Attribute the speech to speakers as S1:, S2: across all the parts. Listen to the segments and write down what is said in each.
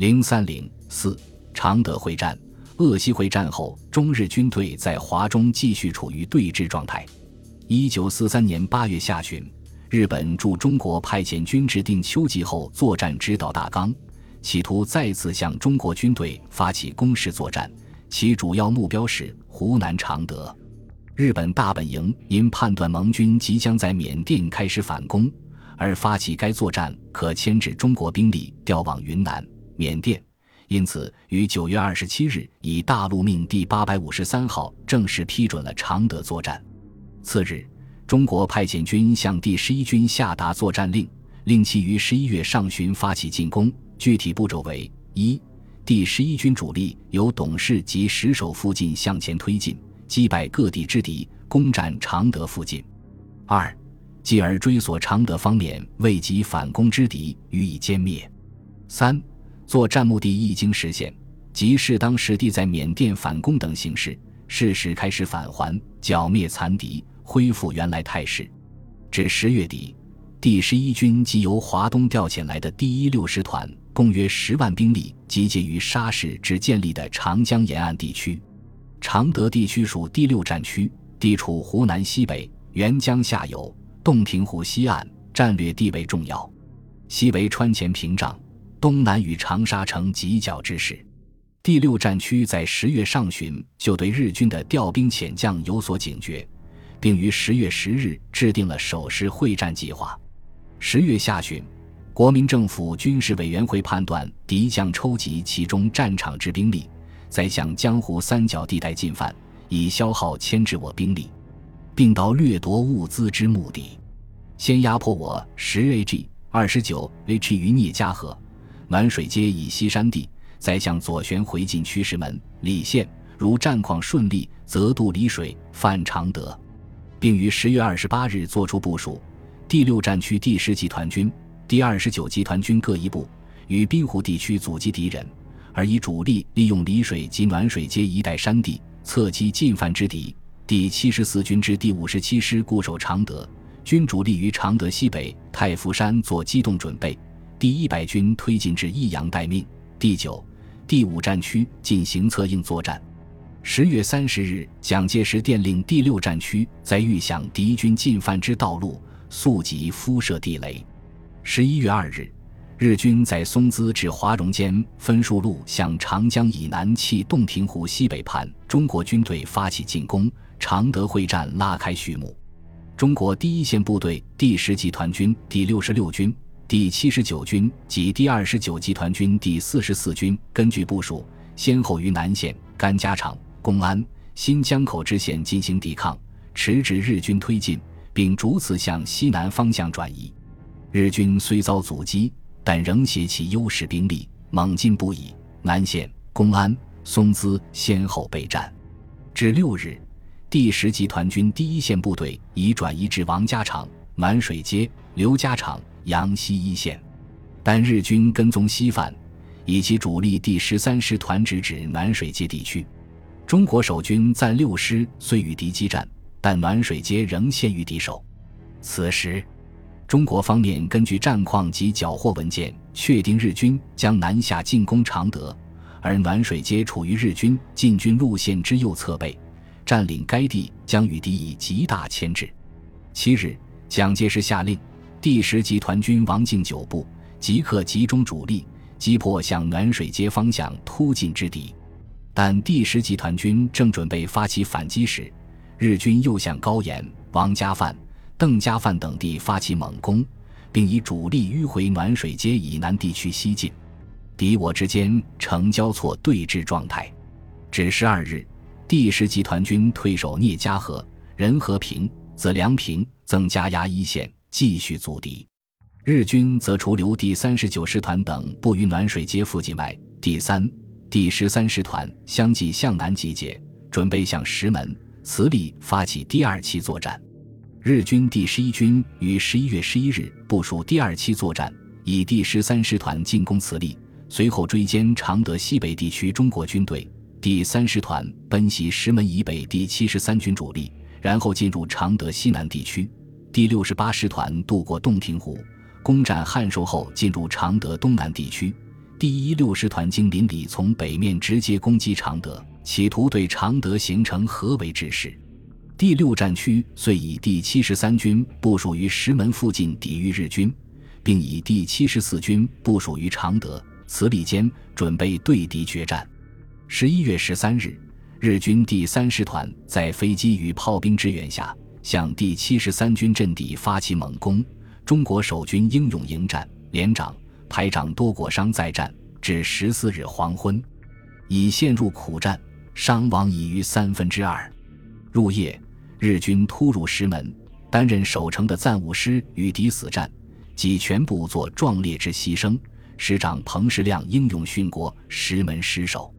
S1: 零三零四常德会战，鄂西会战后，中日军队在华中继续处于对峙状态。一九四三年八月下旬，日本驻中国派遣军制定秋季后作战指导大纲，企图再次向中国军队发起攻势作战，其主要目标是湖南常德。日本大本营因判断盟军即将在缅甸开始反攻，而发起该作战可牵制中国兵力调往云南。缅甸，因此于九月二十七日以大陆命第八百五十三号正式批准了常德作战。次日，中国派遣军向第十一军下达作战令，令其于十一月上旬发起进攻。具体步骤为：一、第十一军主力由董事及石首附近向前推进，击败各地之敌，攻占常德附近；二、继而追索常德方面未及反攻之敌，予以歼灭；三。作战目的一经实现，即适当时地在缅甸反攻等形式，适时开始返还，剿灭残敌，恢复原来态势。至十月底，第十一军即由华东调遣来的第一六师团，共约十万兵力，集结于沙市至建立的长江沿岸地区。常德地区属第六战区，地处湖南西北，沅江下游，洞庭湖西岸，战略地位重要。西为川黔屏障。东南与长沙城犄角之势，第六战区在十月上旬就对日军的调兵遣将有所警觉，并于十月十日制定了守势会战计划。十月下旬，国民政府军事委员会判断敌将抽集其中战场之兵力，再向江湖三角地带进犯，以消耗牵制我兵力，并到掠夺物资之目的，先压迫我十 AG 二十九 H 于聂家河。暖水街以西山地，再向左旋回进驱石门、礼县。如战况顺利，则渡丽水犯常德，并于十月二十八日作出部署。第六战区第十集团军、第二十九集团军各一部，与滨湖地区阻击敌人，而以主力利用丽水及暖水街一带山地侧击进犯之敌。第七十四军之第五十七师固守常德，军主力于常德西北太福山做机动准备。第一百军推进至益阳待命。第九、第五战区进行策应作战。十月三十日，蒋介石电令第六战区在预想敌军进犯之道路，速即敷设地雷。十一月二日，日军在松滋至华容间分数路向长江以南弃洞庭湖西北畔中国军队发起进攻，常德会战拉开序幕。中国第一线部队第十集团军第六十六军。第七十九军及第二十九集团军第四十四军根据部署，先后于南线、甘家场、公安、新江口支线进行抵抗，迟滞日军推进，并逐次向西南方向转移。日军虽遭阻击，但仍携其优势兵力猛进不已。南线、公安、松滋先后备战。至六日，第十集团军第一线部队已转移至王家场、满水街、刘家场。阳西一线，但日军跟踪西犯，以其主力第十三师团直指暖水街地区。中国守军暂六师虽与敌激战，但暖水街仍陷于敌手。此时，中国方面根据战况及缴获文件，确定日军将南下进攻常德，而暖水街处于日军进军路线之右侧背，占领该地将与敌以极大牵制。七日，蒋介石下令。第十集团军王敬九部即刻集中主力击破向暖水街方向突进之敌，但第十集团军正准备发起反击时，日军又向高岩、王家范、邓家范等地发起猛攻，并以主力迂回暖水街以南地区西进，敌我之间呈交错对峙状态。至十二日，第十集团军退守聂家河、任和平、子良平，增加压一线。继续阻敌，日军则除留第三十九师团等部于暖水街附近外，第三、第十三师团相继向南集结，准备向石门、慈利发起第二期作战。日军第十一军于十一月十一日部署第二期作战，以第十三师团进攻慈利，随后追歼常德西北地区中国军队。第三师团奔袭石门以北第七十三军主力，然后进入常德西南地区。第六十八师团渡过洞庭湖，攻占汉寿后，进入常德东南地区。第一六师团经林里从北面直接攻击常德，企图对常德形成合围之势。第六战区遂以第七十三军部署于石门附近抵御日军，并以第七十四军部署于常德、慈利间，准备对敌决战。十一月十三日，日军第三师团在飞机与炮兵支援下，向第七十三军阵地发起猛攻。中国守军英勇迎战，连长、排长多过伤在战，至十四日黄昏，已陷入苦战，伤亡已逾三分之二。入夜。日军突入石门，担任守城的暂务师与敌死战，即全部做壮烈之牺牲。师长彭世亮英勇殉国，石门失守。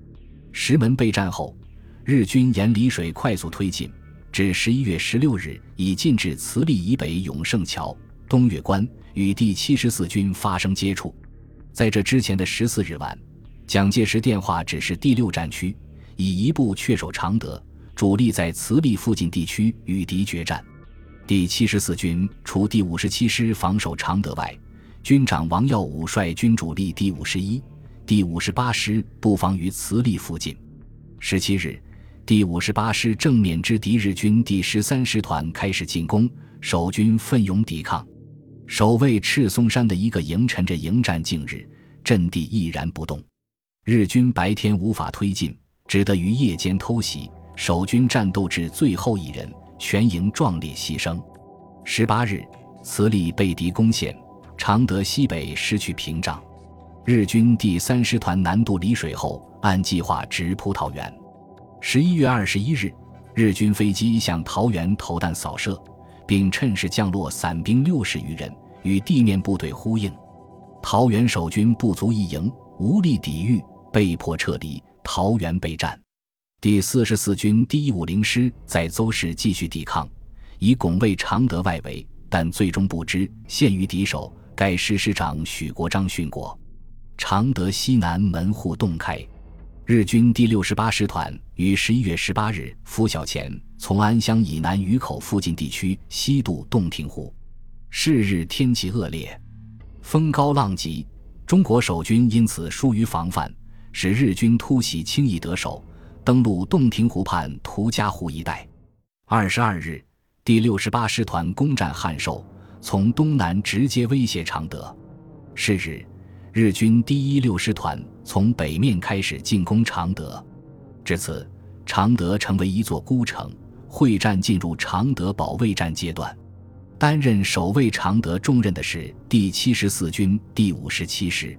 S1: 石门被占后，日军沿丽水快速推进，至十一月十六日已进至慈利以北永胜桥、东岳关，与第七十四军发生接触。在这之前的十四日晚，蒋介石电话指示第六战区以一部确守常德。主力在慈利附近地区与敌决战。第七十四军除第五十七师防守常德外，军长王耀武率军主力第五十一、第五十八师布防于慈利附近。十七日，第五十八师正面之敌日军第十三师团开始进攻，守军奋勇抵抗。守卫赤松山的一个营沉着迎战近日，阵地毅然不动。日军白天无法推进，只得于夜间偷袭。守军战斗至最后一人，全营壮烈牺牲。十八日，慈利被敌攻陷，常德西北失去屏障。日军第三师团南渡丽水后，按计划直扑桃园。十一月二十一日，日军飞机向桃园投弹扫射，并趁势降落散兵六十余人，与地面部队呼应。桃园守军不足一营，无力抵御，被迫撤离。桃园被占。第四十四军第一五零师在邹市继续抵抗，以拱卫常德外围，但最终不知陷于敌手。该师师长许国璋殉国。常德西南门户洞开，日军第六十八师团于十一月十八日拂晓前从安乡以南鱼口附近地区西渡洞庭湖。是日天气恶劣，风高浪急，中国守军因此疏于防范，使日军突袭轻易得手。登陆洞庭湖畔涂家湖一带。二十二日，第六十八师团攻占汉寿，从东南直接威胁常德。是日，日军第一六师团从北面开始进攻常德。至此，常德成为一座孤城，会战进入常德保卫战阶段。担任守卫常德重任的是第七十四军第五十七师。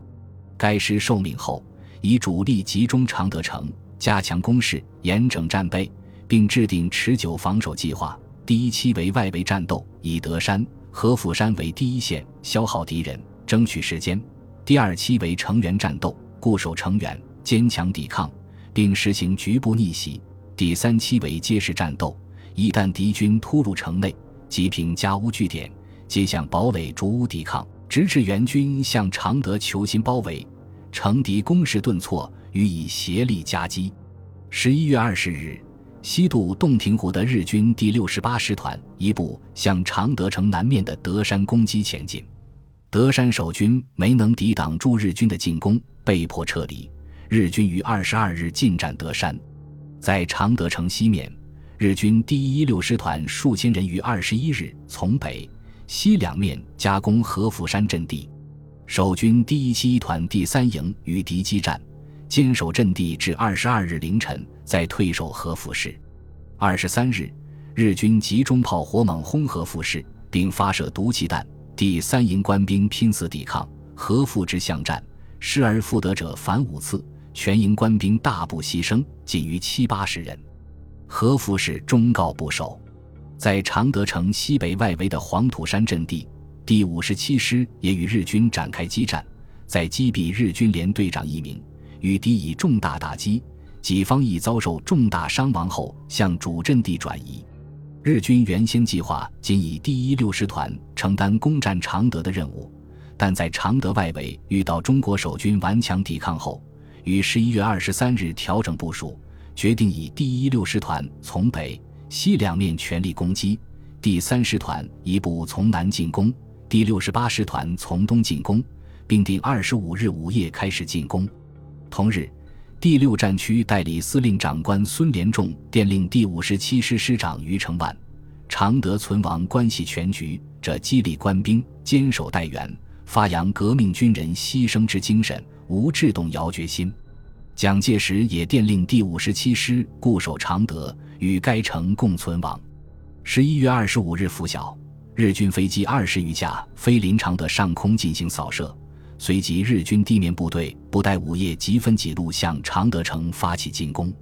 S1: 该师受命后，以主力集中常德城。加强攻势，严整战备，并制定持久防守计划。第一期为外围战斗，以德山、合府山为第一线，消耗敌人，争取时间；第二期为城垣战斗，固守城垣，坚强抵抗，并实行局部逆袭；第三期为街市战斗，一旦敌军突入城内，即凭家屋据点，皆向堡垒逐屋抵抗，直至援军向常德求心包围，城敌攻势顿挫。予以协力夹击。十一月二十日，西渡洞庭湖的日军第六十八师团一部向常德城南面的德山攻击前进，德山守军没能抵挡住日军的进攻，被迫撤离。日军于二十二日进占德山，在常德城西面，日军第一六师团数千人于二十一日从北、西两面夹攻合府山阵地，守军第一七一团第三营与敌激战。坚守阵地至二十二日凌晨，再退守合府市。二十三日，日军集中炮火猛轰合府市，并发射毒气弹。第三营官兵拼死抵抗，合府之巷战，失而复得者凡五次，全营官兵大部牺牲，仅余七八十人。合府市终告不守。在常德城西北外围的黄土山阵地，第五十七师也与日军展开激战，在击毙日军连队长一名。与敌以重大打击，己方亦遭受重大伤亡后，向主阵地转移。日军原先计划仅以第一六师团承担攻占常德的任务，但在常德外围遇到中国守军顽强抵抗后，于十一月二十三日调整部署，决定以第一六师团从北、西两面全力攻击，第三师团一部从南进攻，第六十八师团从东进攻。并定二十五日午夜开始进攻。同日，第六战区代理司令长官孙连仲电令第五十七师师长余承万：常德存亡关系全局，这激励官兵坚守待援，发扬革命军人牺牲之精神，无志动摇决心。蒋介石也电令第五十七师固守常德，与该城共存亡。十一月二十五日拂晓，日军飞机二十余架飞临常德上空进行扫射，随即日军地面部队不待午夜即分几路向常德城发起进攻。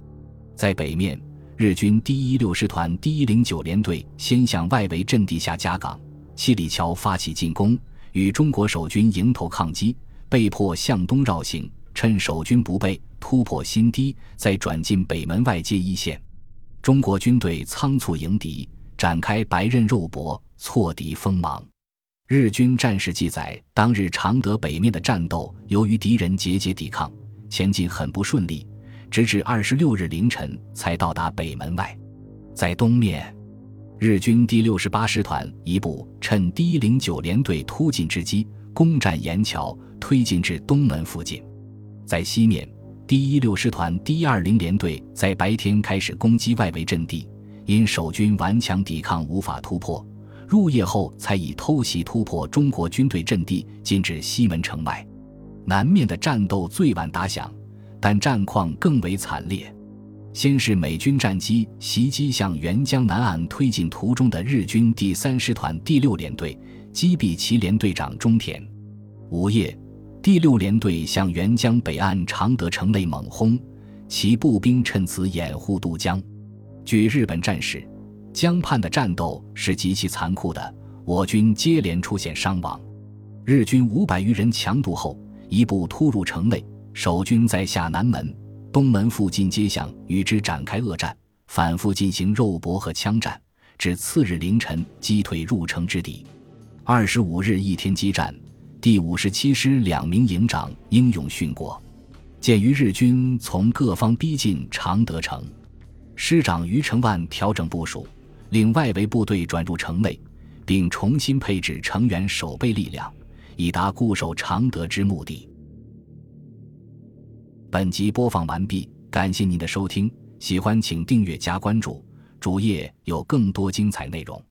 S1: 在北面，日军第一六师团第一零九联队先向外围阵地下夹岗七里桥发起进攻，与中国守军迎头抗击，被迫向东绕行，趁守军不备。突破新堤，再转进北门外接一线。中国军队仓促迎敌，展开白刃肉搏，挫敌锋芒。日军战士记载，当日常德北面的战斗，由于敌人节节抵抗，前进很不顺利，直至二十六日凌晨才到达北门外。在东面，日军第六十八师团一部趁第一零九联队突进之机，攻占岩桥，推进至东门附近。在西面。第一六师团第一二零联队在白天开始攻击外围阵地，因守军顽强抵抗，无法突破。入夜后才以偷袭突破中国军队阵地，进至西门城外。南面的战斗最晚打响，但战况更为惨烈。先是美军战机袭击向沅江南岸推进途中的日军第三师团第六联队，击毙其联队长中田。午夜。第六联队向沅江北岸常德城内猛轰，其步兵趁此掩护渡江。据日本战史，江畔的战斗是极其残酷的，我军接连出现伤亡。日军五百余人强渡后，一部突入城内，守军在下南门、东门附近街巷与之展开恶战，反复进行肉搏和枪战，至次日凌晨击退入城之敌。二十五日一天激战。第五十七师两名营长英勇殉国。鉴于日军从各方逼近常德城，师长余承万调整部署，令外围部队转入城内，并重新配置成员守备力量，以达固守常德之目的。本集播放完毕，感谢您的收听，喜欢请订阅加关注，主页有更多精彩内容。